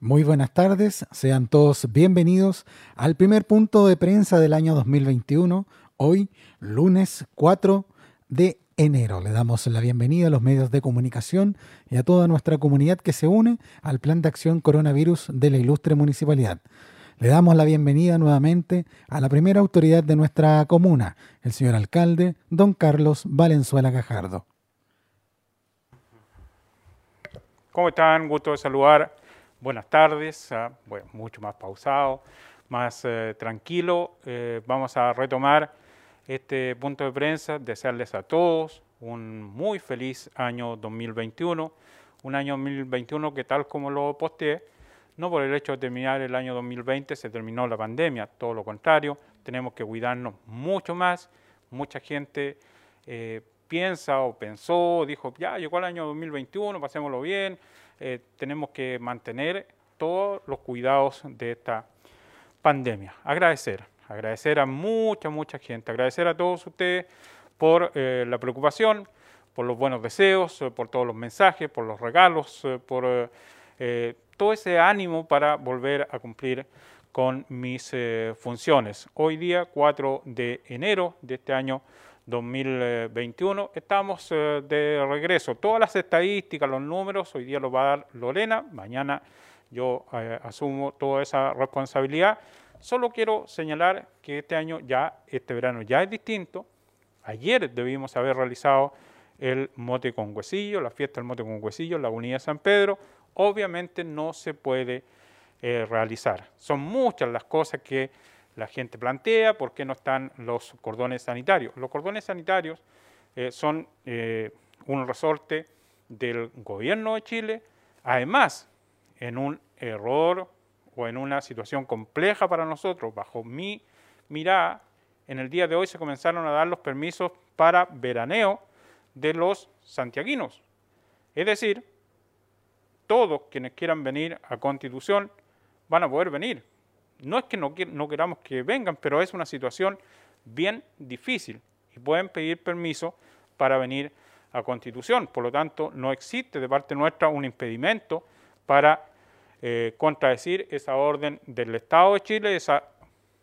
Muy buenas tardes, sean todos bienvenidos al primer punto de prensa del año 2021, hoy lunes 4 de enero. Le damos la bienvenida a los medios de comunicación y a toda nuestra comunidad que se une al Plan de Acción Coronavirus de la Ilustre Municipalidad. Le damos la bienvenida nuevamente a la primera autoridad de nuestra comuna, el señor alcalde, don Carlos Valenzuela Gajardo. ¿Cómo están? Gusto de saludar buenas tardes, bueno, mucho más pausado, más eh, tranquilo. Eh, vamos a retomar este punto de prensa, desearles a todos un muy feliz año 2021, un año 2021 que tal como lo posteé, no por el hecho de terminar el año 2020 se terminó la pandemia, todo lo contrario, tenemos que cuidarnos mucho más, mucha gente eh, piensa o pensó, dijo, ya llegó el año 2021, pasémoslo bien, eh, tenemos que mantener todos los cuidados de esta pandemia. Agradecer, agradecer a mucha, mucha gente, agradecer a todos ustedes por eh, la preocupación, por los buenos deseos, eh, por todos los mensajes, por los regalos, por todo ese ánimo para volver a cumplir con mis funciones. Hoy día, 4 de enero de este año 2021. Estamos eh, de regreso. Todas las estadísticas, los números, hoy día los va a dar Lorena, mañana yo eh, asumo toda esa responsabilidad. Solo quiero señalar que este año ya, este verano ya es distinto. Ayer debimos haber realizado el mote con huesillo, la fiesta del mote con huesillo la Unidad San Pedro. Obviamente no se puede eh, realizar. Son muchas las cosas que la gente plantea, por qué no están los cordones sanitarios. Los cordones sanitarios eh, son eh, un resorte del gobierno de Chile, además, en un error o en una situación compleja para nosotros, bajo mi mirada, en el día de hoy se comenzaron a dar los permisos para veraneo de los santiaguinos. Es decir, todos quienes quieran venir a Constitución van a poder venir, no es que no, queramos que vengan, pero es una situación bien difícil y pueden pedir permiso para venir a Constitución. Por lo tanto, no existe de parte nuestra un impedimento para eh, contradecir esa orden del Estado de Chile, esa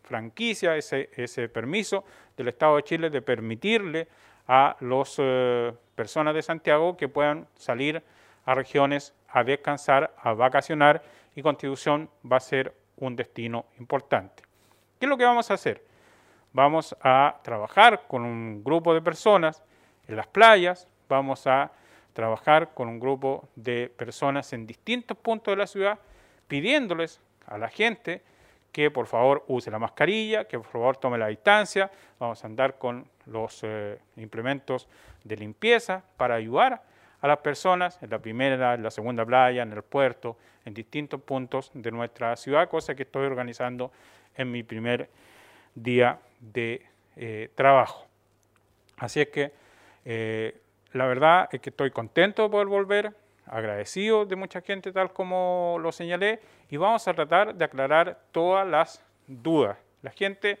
franquicia, ese, permiso del Estado de Chile de permitirle a las eh, personas de Santiago que puedan salir a regiones a descansar, a vacacionar y Constitución va a ser un destino importante. ¿Qué es lo que vamos a hacer? Vamos a trabajar con un grupo de personas en las playas, vamos a trabajar con un grupo de personas en distintos puntos de la ciudad, pidiéndoles a la gente que por favor use la mascarilla, que por favor tome la distancia, vamos a andar con los eh, implementos de limpieza para ayudar a las personas en la primera, en la segunda playa, en el puerto, en distintos puntos de nuestra ciudad, cosa que estoy organizando en mi primer día de eh, trabajo. Así es que eh, la verdad es que estoy contento de poder volver, agradecido de mucha gente tal como lo señalé, y vamos a tratar de aclarar todas las dudas. La gente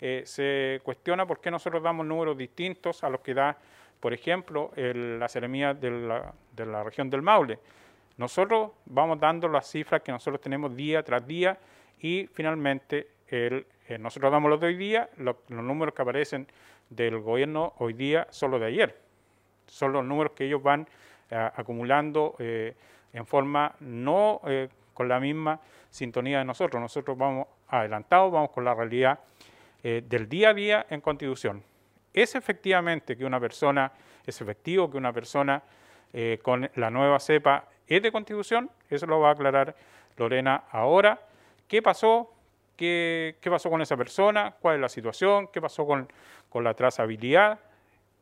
eh, se cuestiona por qué nosotros damos números distintos a los que da por ejemplo, la seremía de la, región del Maule. Nosotros vamos dando las cifras que nosotros tenemos día tras día y finalmente el, eh, nosotros damos los de hoy día, los números que aparecen del gobierno hoy día son los de ayer. Son los números que ellos van eh, acumulando eh, en forma no con la misma sintonía de nosotros. Nosotros vamos adelantados, vamos con la realidad del día a día en Constitución. ¿Es efectivamente que una persona, es efectivo que una persona eh, con la nueva cepa es de constitución? Eso lo va a aclarar Lorena ahora. ¿Qué pasó? ¿Qué, pasó con esa persona? ¿Cuál es la situación? ¿Qué pasó con, la trazabilidad?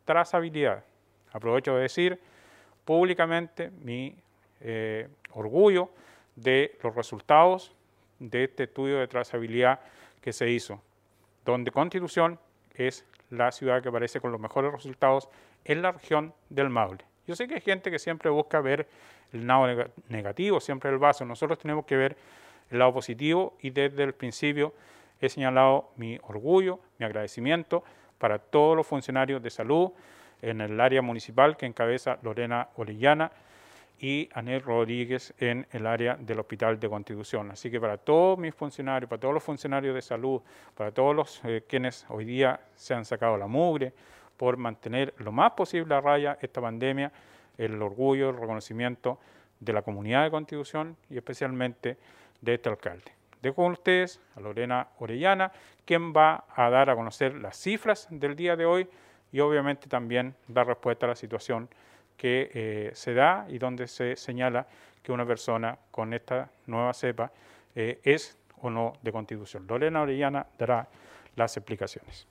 Trazabilidad. Aprovecho de decir públicamente mi eh, orgullo de los resultados de este estudio de trazabilidad que se hizo, donde Constitución es la ciudad que aparece con los mejores resultados en la región del Maule. Yo sé que hay gente que siempre busca ver el lado negativo, siempre el vaso. Nosotros tenemos que ver el lado positivo y desde el principio he señalado mi orgullo, mi agradecimiento para todos los funcionarios de salud en el área municipal que encabeza Lorena Orellana y Anel Rodríguez en el área del Hospital de Constitución. Así que para todos mis funcionarios, para todos los funcionarios de salud, para todos los eh, quienes hoy día se han sacado la mugre por mantener lo más posible a raya esta pandemia, el orgullo, el reconocimiento de la comunidad de Constitución y especialmente de este alcalde. Dejo con ustedes a Lorena Orellana, quien va a dar a conocer las cifras del día de hoy y obviamente también dar respuesta a la situación que eh, se da y donde se señala que una persona con esta nueva cepa eh, es o no de constitución. Lorena Orellana dará las explicaciones.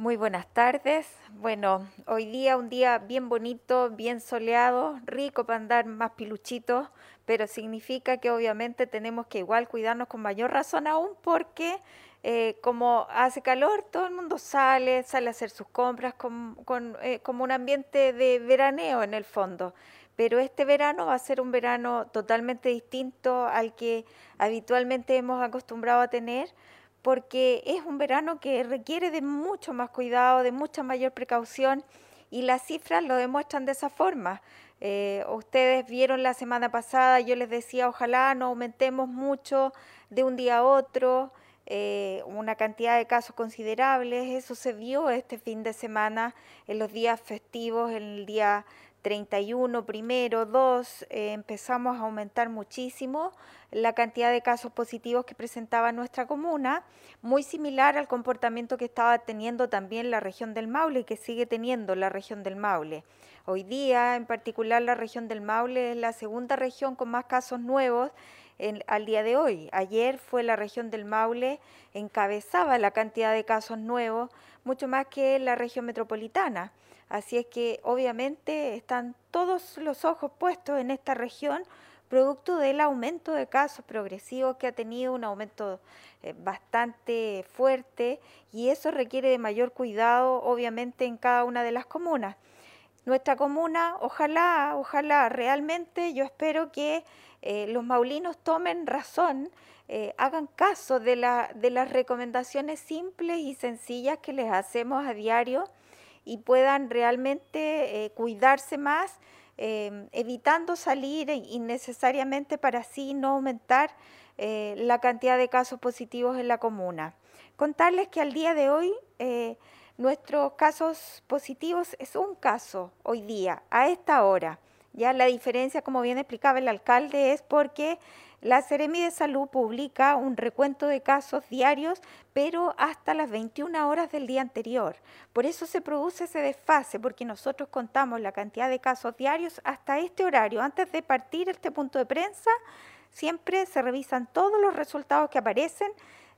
Muy buenas tardes. Bueno, hoy día un día bien bonito, bien soleado, rico para andar más piluchitos, pero significa que obviamente tenemos que igual cuidarnos con mayor razón aún porque eh, como hace calor, todo el mundo sale, sale a hacer sus compras con, eh, como un ambiente de veraneo en el fondo. Pero este verano va a ser un verano totalmente distinto al que habitualmente hemos acostumbrado a tener, porque es un verano que requiere de mucho más cuidado, de mucha mayor precaución, y las cifras lo demuestran de esa forma. Eh, ustedes vieron la semana pasada, yo les decía, ojalá no aumentemos mucho de un día a otro. Eh, una cantidad de casos considerables. Eso se vio este fin de semana en los días festivos, en el día 31, primero, 2, eh, empezamos a aumentar muchísimo la cantidad de casos positivos que presentaba nuestra comuna, muy similar al comportamiento que estaba teniendo también la región del Maule y que sigue teniendo la región del Maule. Hoy día, en particular, la región del Maule es la segunda región con más casos nuevos al día de hoy. Ayer fue la región del Maule, encabezaba la cantidad de casos nuevos, mucho más que la región metropolitana. Así es que obviamente están todos los ojos puestos en esta región, producto del aumento de casos progresivos que ha tenido un aumento eh, bastante fuerte y eso requiere de mayor cuidado obviamente en cada una de las comunas. Nuestra comuna, ojalá, ojalá, realmente yo espero que eh, los maulinos tomen razón, eh, hagan caso de, la, de las recomendaciones simples y sencillas que les hacemos a diario y puedan realmente eh, cuidarse más, evitando salir innecesariamente para así no aumentar la cantidad de casos positivos en la comuna. Contarles que al día de hoy nuestros casos positivos es un caso hoy día, a esta hora. Ya la diferencia, como bien explicaba el alcalde, es porque la Seremi de Salud publica un recuento de casos diarios, pero hasta las 21 horas del día anterior. Por eso se produce ese desfase, porque nosotros contamos la cantidad de casos diarios hasta este horario. Antes de partir este punto de prensa, siempre se revisan todos los resultados que aparecen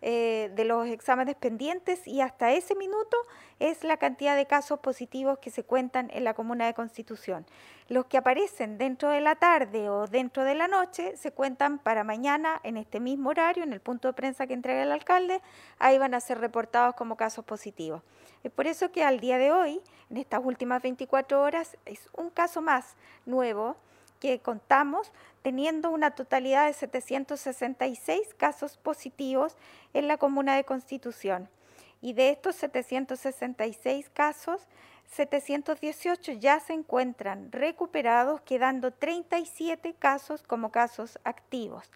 eh, de los exámenes pendientes y hasta ese minuto es la cantidad de casos positivos que se cuentan en la comuna de Constitución. Los que aparecen dentro de la tarde o dentro de la noche se cuentan para mañana en este mismo horario, en el punto de prensa que entrega el alcalde, ahí van a ser reportados como casos positivos. Es por eso que al día de hoy, en estas últimas 24 horas, es un caso más nuevo que contamos teniendo una totalidad de 766 casos positivos en la comuna de Constitución. Y de estos 766 casos, 718 ya se encuentran recuperados, quedando 37 casos como casos activos.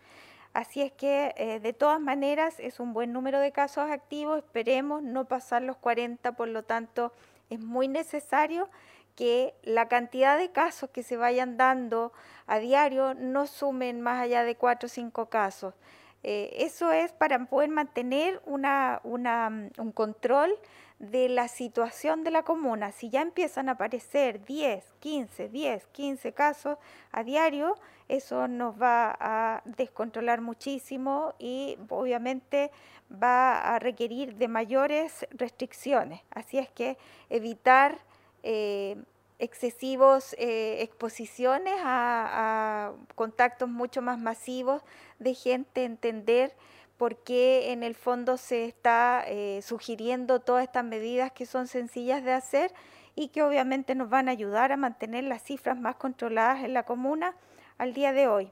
Así es que eh, de todas maneras es un buen número de casos activos, esperemos no pasar los 40, por lo tanto es muy necesario que la cantidad de casos que se vayan dando a diario no sumen más allá de cuatro o cinco casos. Eh, eso es para poder mantener mm, un control de la situación de la comuna. Si ya empiezan a aparecer 10, 15, 10, 15 casos a diario, eso nos va a descontrolar muchísimo y obviamente va a requerir de mayores restricciones. Así es que evitar eh, excesivos eh, exposiciones a, contactos mucho más masivos de gente, entender por qué en el fondo se está eh, sugiriendo todas estas medidas que son sencillas de hacer y que obviamente nos van a ayudar a mantener las cifras más controladas en la comuna al día de hoy.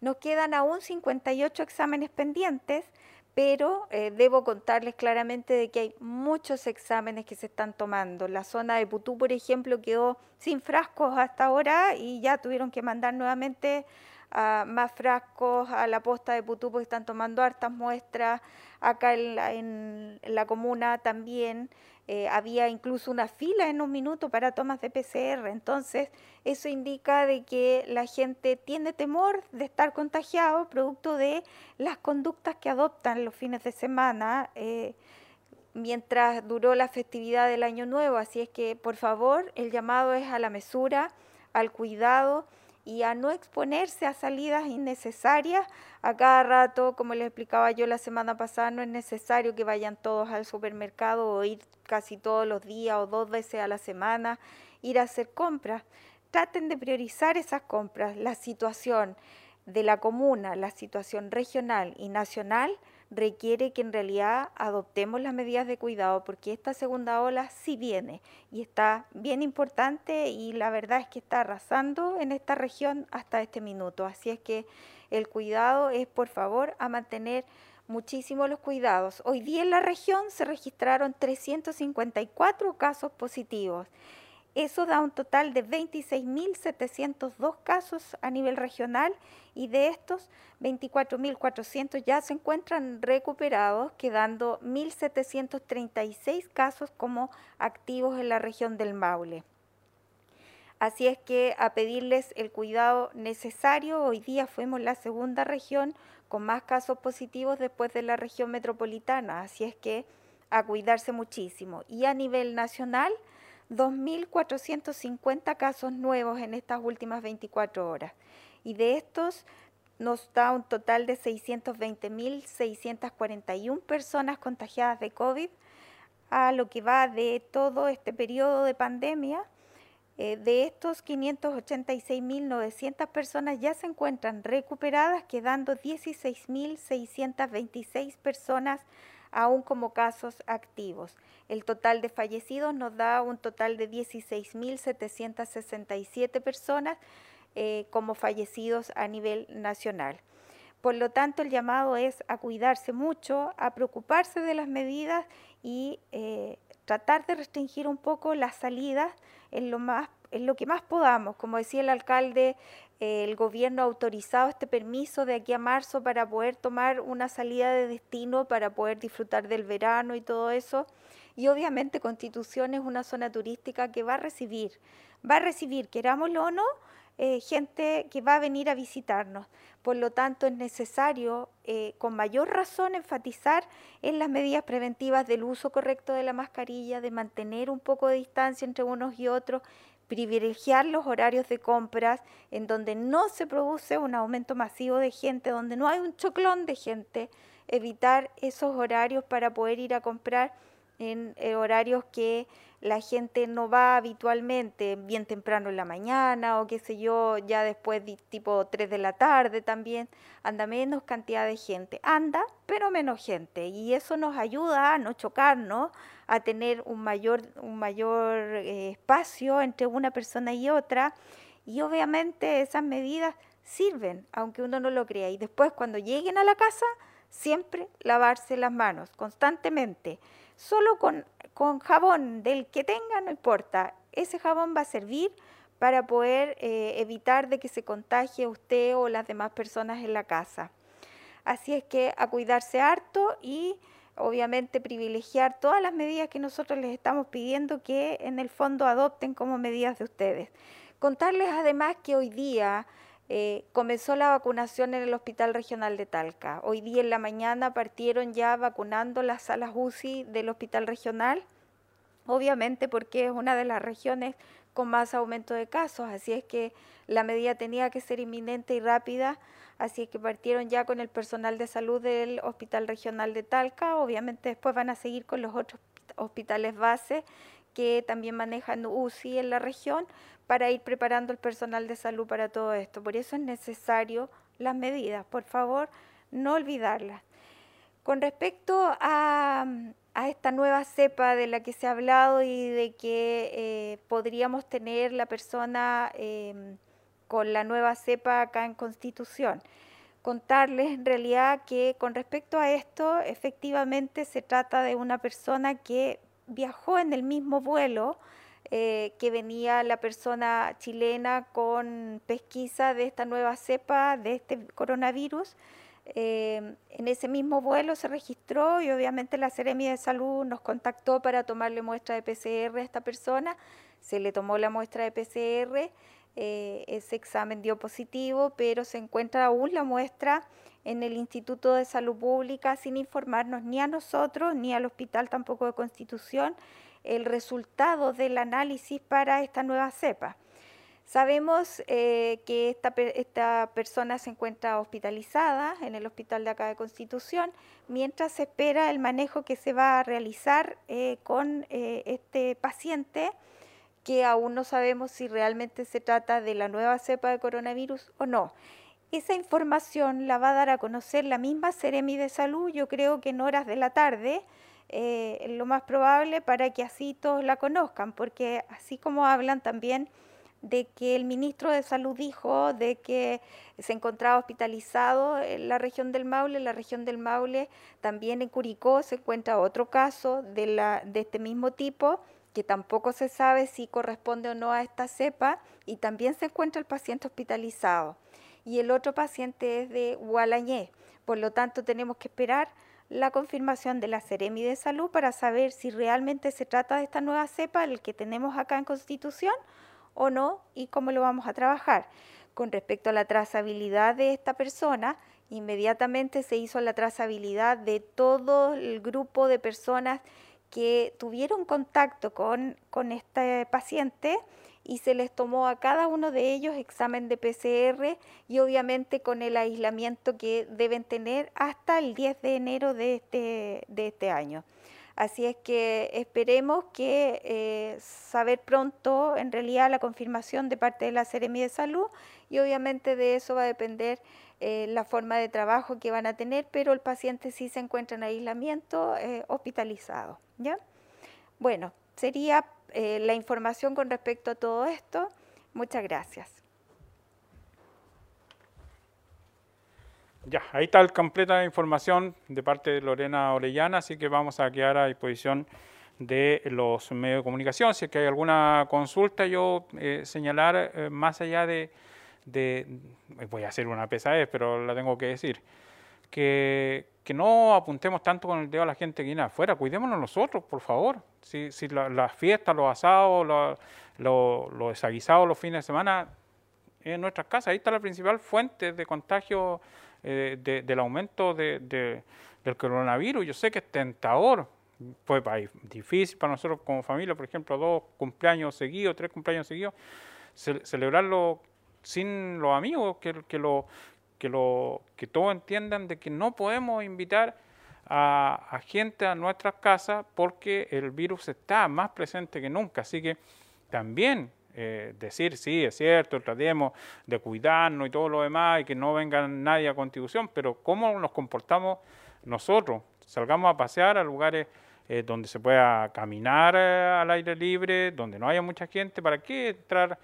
Nos quedan aún 58 exámenes pendientes, pero eh, debo contarles claramente de que hay muchos exámenes que se están tomando. La zona de Putú, por ejemplo, quedó sin frascos hasta ahora y ya tuvieron que mandar nuevamente más frascos a la posta de Putú porque están tomando hartas muestras. Acá en la comuna también. Eh, había incluso una fila en un minuto para tomas de PCR. Entonces, eso indica de que la gente tiene temor de estar contagiado producto de las conductas que adoptan los fines de semana eh, mientras duró la festividad del Año Nuevo. Así es que, por favor, el llamado es a la mesura, al cuidado y a no exponerse a salidas innecesarias. A cada rato, como les explicaba yo la semana pasada, no es necesario que vayan todos al supermercado o ir casi todos los días o dos veces a la semana, ir a hacer compras. Traten de priorizar esas compras. La situación de la comuna, la situación regional y nacional requiere que en realidad adoptemos las medidas de cuidado porque esta segunda ola sí viene y está bien importante y la verdad es que está arrasando en esta región hasta este minuto. Así es que el cuidado es por favor a mantener muchísimo los cuidados. Hoy día en la región se registraron 354 casos positivos. Eso da un total de 26.702 casos a nivel regional y de estos 24.400 ya se encuentran recuperados, quedando 1.736 casos como activos en la región del Maule. Así es que a pedirles el cuidado necesario, hoy día fuimos la segunda región con más casos positivos después de la región metropolitana, así es que a cuidarse muchísimo. Y a nivel nacional, 2.450 casos nuevos en estas últimas 24 horas. Y de estos nos da un total de 620.641 personas contagiadas de COVID, a lo que va de todo este periodo de pandemia. Eh, de estos 586.900 personas ya se encuentran recuperadas, quedando 16.626 personas aún como casos activos. El total de fallecidos nos da un total de 16.767 personas eh, como fallecidos a nivel nacional. Por lo tanto, el llamado es a cuidarse mucho, a preocuparse de las medidas y eh, tratar de restringir un poco las salidas en lo, más, en lo que más podamos. Como decía el alcalde, el gobierno ha autorizado este permiso de aquí a marzo para poder tomar una salida de destino, para poder disfrutar del verano y todo eso. Y obviamente Constitución es una zona turística que va a recibir, va a recibir, querámoslo o no, eh, gente que va a venir a visitarnos. Por lo tanto, es necesario eh, con mayor razón enfatizar en las medidas preventivas del uso correcto de la mascarilla, de mantener un poco de distancia entre unos y otros privilegiar los horarios de compras en donde no se produce un aumento masivo de gente, donde no hay un choclón de gente, evitar esos horarios para poder ir a comprar en eh, horarios que la gente no va habitualmente, bien temprano en la mañana o qué sé yo, ya después de tipo 3 de la tarde también, anda menos cantidad de gente. Anda, pero menos gente. Y eso nos ayuda a no chocarnos, a tener un mayor, un mayor eh, espacio entre una persona y otra. Y obviamente esas medidas sirven, aunque uno no lo crea. Y después cuando lleguen a la casa, siempre lavarse las manos constantemente. Solo con, con jabón del que tenga, no importa. Ese jabón va a servir para poder eh, evitar de que se contagie usted o las demás personas en la casa. Así es que a cuidarse harto y obviamente privilegiar todas las medidas que nosotros les estamos pidiendo que en el fondo adopten como medidas de ustedes. Contarles además que hoy día eh, comenzó la vacunación en el Hospital Regional de Talca. Hoy día en la mañana partieron ya vacunando las salas UCI del Hospital Regional, obviamente porque es una de las regiones con más aumento de casos, así es que la medida tenía que ser inminente y rápida Así es que partieron ya con el personal de salud del Hospital Regional de Talca. Obviamente después van a seguir con los otros hospitales base que también manejan UCI en la región para ir preparando el personal de salud para todo esto. Por eso es necesario las medidas. Por favor, no olvidarlas. Con respecto a, esta nueva cepa de la que se ha hablado y de que eh, podríamos tener la persona... Eh, con la nueva cepa acá en Constitución. contarles en realidad que con respecto a esto, efectivamente se trata de una persona que viajó en el mismo vuelo eh, que venía la persona chilena con pesquisa de esta nueva cepa de este coronavirus. Eh, en ese mismo vuelo se registró y obviamente la Seremia de Salud nos contactó para tomarle muestra de PCR a esta persona. Se le tomó la muestra de PCR, eh, ese examen dio positivo, pero se encuentra aún la muestra en el Instituto de Salud Pública sin informarnos ni a nosotros ni al hospital tampoco de Constitución el resultado del análisis para esta nueva cepa. Sabemos eh, que esta, esta, persona se encuentra hospitalizada en el hospital de acá de Constitución, mientras se espera el manejo que se va a realizar eh, con eh, este paciente, que aún no sabemos si realmente se trata de la nueva cepa de coronavirus o no. Esa información la va a dar a conocer la misma Ceremi de Salud, yo creo que en horas de la tarde, eh, lo más probable para que así todos la conozcan, porque así como hablan también de que el ministro de Salud dijo de que se encontraba hospitalizado en la región del Maule, en la región del Maule también en Curicó se encuentra otro caso de este mismo tipo que tampoco se sabe si corresponde o no a esta cepa y también se encuentra el paciente hospitalizado y el otro paciente es de Gualañé. Por lo tanto, tenemos que esperar la confirmación de la Ceremi de Salud para saber si realmente se trata de esta nueva cepa, el que tenemos acá en Constitución, o no, y cómo lo vamos a trabajar. Con respecto a la trazabilidad de esta persona, inmediatamente se hizo la trazabilidad de todo el grupo de personas que tuvieron contacto con, con este paciente y se les tomó a cada uno de ellos examen de PCR y obviamente con el aislamiento que deben tener hasta el 10 de enero de este, de este año. Así es que esperemos que eh, saber pronto en realidad la confirmación de parte de la Seremi de Salud y obviamente de eso va a depender eh, la forma de trabajo que van a tener, pero el paciente sí se encuentra en aislamiento eh, hospitalizado. ¿ya? Bueno, sería eh, la información con respecto a todo esto. Muchas gracias. Ya, ahí está la completa información de parte de Lorena Orellana, así que vamos a quedar a disposición de los medios de comunicación. Si es que hay alguna consulta, yo eh, señalar más allá de, de, voy a hacer una pesadez, pero la tengo que decir, que, que no apuntemos tanto con el dedo a la gente que viene afuera, cuidémonos nosotros, por favor. Si, si las fiestas, los asados, los, los, desaguisados los fines de semana, en nuestras casas, ahí está la principal fuente de contagio eh, del aumento de, del coronavirus. Yo sé que es tentador, pues difícil para nosotros como familia, por ejemplo, dos cumpleaños seguidos, tres cumpleaños seguidos, celebrarlo sin los amigos que, lo, que, lo, que todos entiendan de que no podemos invitar a, gente a nuestras casas porque el virus está más presente que nunca. Así que también eh, decir, sí, es cierto, tratemos de cuidarnos y todo lo demás y que no venga nadie a contribución, pero ¿cómo nos comportamos nosotros? Salgamos a pasear a lugares eh, donde se pueda caminar eh, al aire libre, donde no haya mucha gente, ¿para qué entrar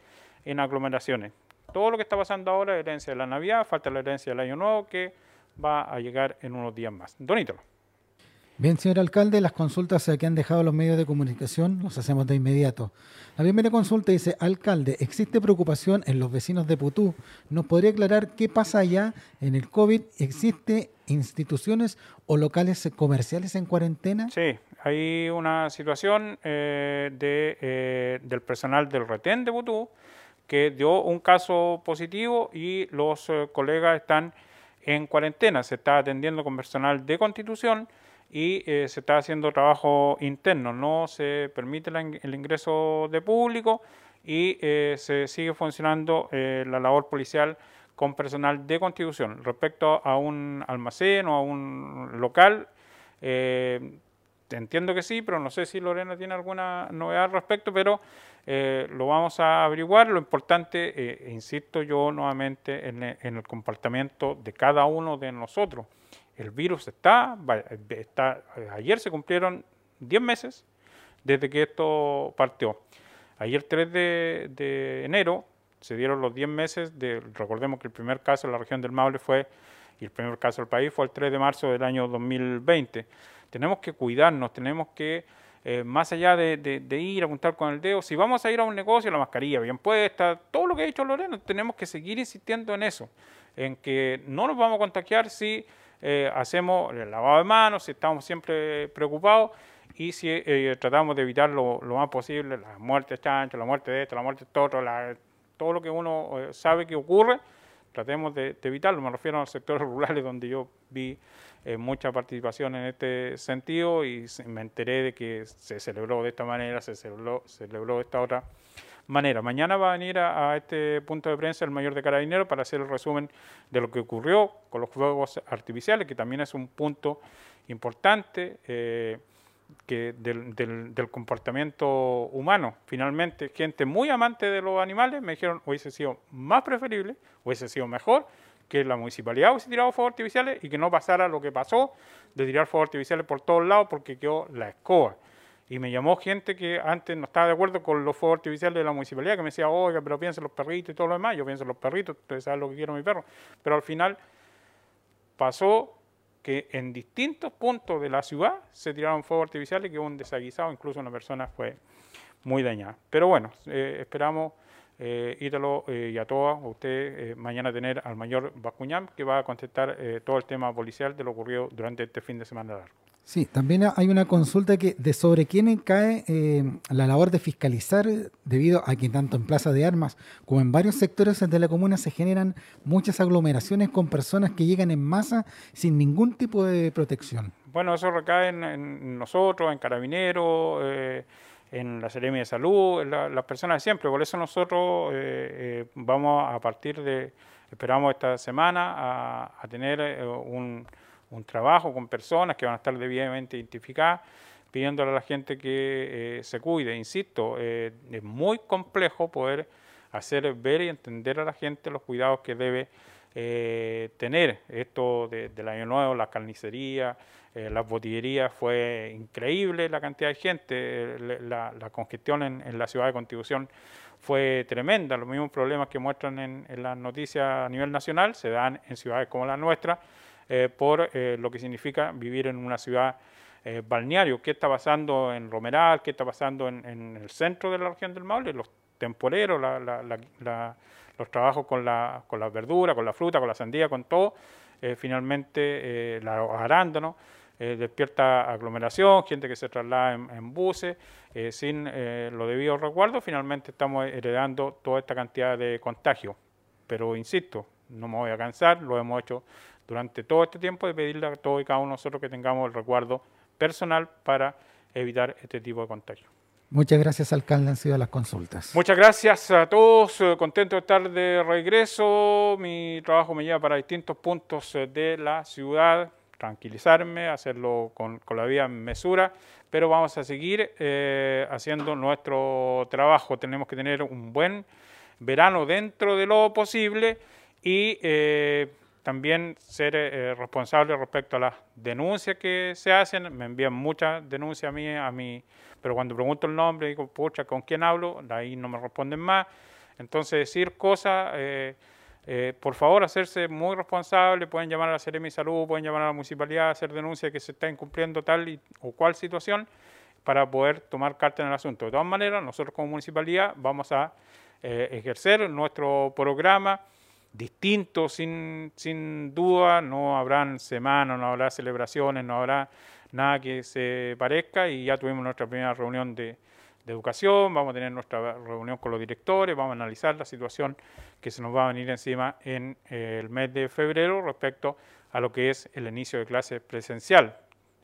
en aglomeraciones? Todo lo que está pasando ahora herencia de la Navidad, falta la herencia del Año Nuevo que va a llegar en unos días más. Donítelo. Bien, señor alcalde, las consultas que han dejado los medios de comunicación las hacemos de inmediato. La primera consulta dice, alcalde, ¿existe preocupación en los vecinos de Putú? ¿Nos podría aclarar qué pasa allá en el COVID? ¿Existe instituciones o locales comerciales en cuarentena? Sí, hay una situación eh, de, eh, del personal del retén de Putú que dio un caso positivo y los eh, colegas están en cuarentena. Se está atendiendo con personal de constitución y eh, se está haciendo trabajo interno. No se permite el ingreso de público y eh, se sigue funcionando la labor policial con personal de constitución. Respecto a un almacén o a un local, entiendo que sí, pero no sé si Lorena tiene alguna novedad al respecto, pero eh, lo vamos a averiguar. Lo importante, eh, insisto yo nuevamente, en, el comportamiento de cada uno de nosotros. El virus está, está ayer se cumplieron 10 meses desde que esto partió. Ayer 3 de, enero se dieron los 10 meses, de, recordemos que el primer caso en la región del Maule fue y el primer caso del país fue el 3 de marzo del año 2020. Tenemos que cuidarnos, tenemos que, eh, más allá de, ir a apuntar con el dedo, si vamos a ir a un negocio, la mascarilla bien puesta, todo lo que ha dicho Lorena, tenemos que seguir insistiendo en eso, en que no nos vamos a contagiar si eh, hacemos el lavado de manos, si estamos siempre preocupados y si eh, tratamos de evitar lo, más posible la muerte de chancho, la muerte de esto, la muerte de todo lo que uno sabe que ocurre, tratemos de, evitarlo. Me refiero a los sectores rurales donde yo vi eh, mucha participación en este sentido y me enteré de que se celebró de esta manera, se celebró, celebró de esta otra manera. Mañana va a venir a, este punto de prensa el mayor de Carabineros para hacer el resumen de lo que ocurrió con los fuegos artificiales, que también es un punto importante. Eh, que del, del, comportamiento humano. Finalmente, gente muy amante de los animales me dijeron hubiese sido más preferible, hubiese sido mejor que la municipalidad hubiese tirado fuegos artificiales y que no pasara lo que pasó de tirar fuegos artificiales por todos lados porque quedó la escoba. Y me llamó gente que antes no estaba de acuerdo con los fuegos artificiales de la municipalidad, que me decía, oiga, pero piensen los perritos y todo lo demás. Yo pienso en los perritos, ustedes saben lo que quiero mi perro. Pero al final pasó que en distintos puntos de la ciudad se tiraron fuegos artificiales que hubo un desaguisado, incluso una persona fue muy dañada. Pero bueno, eh, esperamos, eh, Ítalo eh, y a todas, a usted, mañana tener al mayor Bascuñán, que va a contestar todo el tema policial de lo ocurrido durante este fin de semana largo. Sí, también hay una consulta que de sobre quién cae eh, la labor de fiscalizar debido a que tanto en Plaza de Armas como en varios sectores de la comuna se generan muchas aglomeraciones con personas que llegan en masa sin ningún tipo de protección. Bueno, eso recae en, nosotros, en Carabineros, eh, en la Seremi de Salud, las personas de siempre. Por eso nosotros eh, vamos a partir de, esperamos esta semana a tener un un trabajo con personas que van a estar debidamente identificadas, pidiéndole a la gente que eh, se cuide. Insisto, eh, es muy complejo poder hacer ver y entender a la gente los cuidados que debe eh, tener. Esto del año nuevo, la carnicería, las botillerías, fue increíble la cantidad de gente, la, congestión en, la ciudad de Constitución fue tremenda. Los mismos problemas que muestran en, las noticias a nivel nacional se dan en ciudades como la nuestra eh, por eh, lo que significa vivir en una ciudad eh, balneario. ¿Qué está pasando en Romeral? ¿Qué está pasando en, el centro de la región del Maule? Los temporeros, los trabajos con la, con las verduras, con la fruta, con la sandía, con todo. finalmente, los arándanos. despierta aglomeración, gente que se traslada en, buses, sin lo debido recuerdo, finalmente estamos heredando toda esta cantidad de contagios. Pero insisto, no me voy a cansar, lo hemos hecho durante todo este tiempo de pedirle a todos y cada uno de nosotros que tengamos el recuerdo personal para evitar este tipo de contagio. Muchas gracias, alcalde. Han sido las consultas. Muchas gracias a todos. Eh, contento de estar de regreso. Mi trabajo me lleva para distintos puntos eh, de la ciudad. Tranquilizarme, hacerlo con, la vía mesura, pero vamos a seguir eh, haciendo nuestro trabajo. Tenemos que tener un buen verano dentro de lo posible y también ser eh, responsable respecto a las denuncias que se hacen. Me envían muchas denuncias a mí, a mí, pero cuando pregunto el nombre, digo, pucha, ¿con quién hablo? De ahí no me responden más. Entonces, decir cosas, eh, eh, por favor, hacerse muy responsable, pueden llamar a la Seremi Salud, pueden llamar a la municipalidad a hacer denuncias que se está incumpliendo tal o cual situación para poder tomar carta en el asunto. De todas maneras, nosotros como municipalidad vamos a ejercer nuestro programa distinto, sin, sin duda, no habrán semanas, no habrá celebraciones, no habrá nada que se parezca y ya tuvimos nuestra primera reunión de, educación, vamos a tener nuestra reunión con los directores, vamos a analizar la situación que se nos va a venir encima en eh, el mes de febrero respecto a lo que es el inicio de clase presencial.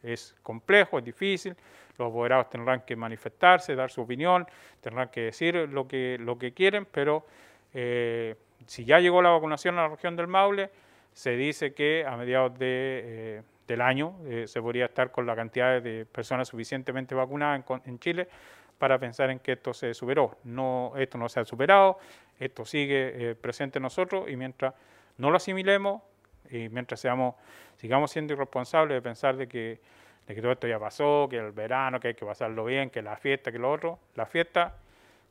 Es complejo, es difícil, los apoderados tendrán que manifestarse, dar su opinión, tendrán que decir lo que, lo que quieren, pero eh, si ya llegó la vacunación a la región del Maule, se dice que a mediados de, eh, del año eh, se podría estar con la cantidad de personas suficientemente vacunadas en, Chile para pensar en que esto se superó. No, esto no se ha superado, esto sigue eh, presente en nosotros y mientras no lo asimilemos y mientras seamos, sigamos siendo irresponsables de pensar de que, de que todo esto ya pasó, que el verano, que hay que pasarlo bien, que la fiesta, que lo otro, la fiesta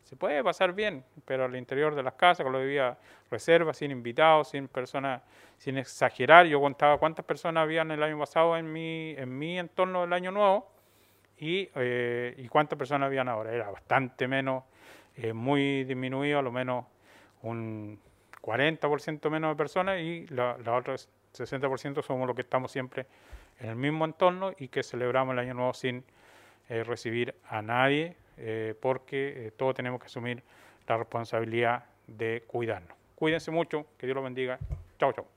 se puede pasar bien, pero al interior de las casas, con la debida reserva, sin invitados, sin personas, sin exagerar. Yo contaba cuántas personas habían el año pasado en mi, en mi entorno del año nuevo y, eh, y cuántas personas habían ahora. Era bastante menos, eh, muy disminuido, a lo menos un 40% menos de personas y la, la otra 60% somos los que estamos siempre en el mismo entorno y que celebramos el año nuevo sin eh, recibir a nadie eh, porque eh, todos tenemos que asumir la responsabilidad de cuidarnos. Cuídense mucho, que Dios los bendiga. Chao, chao.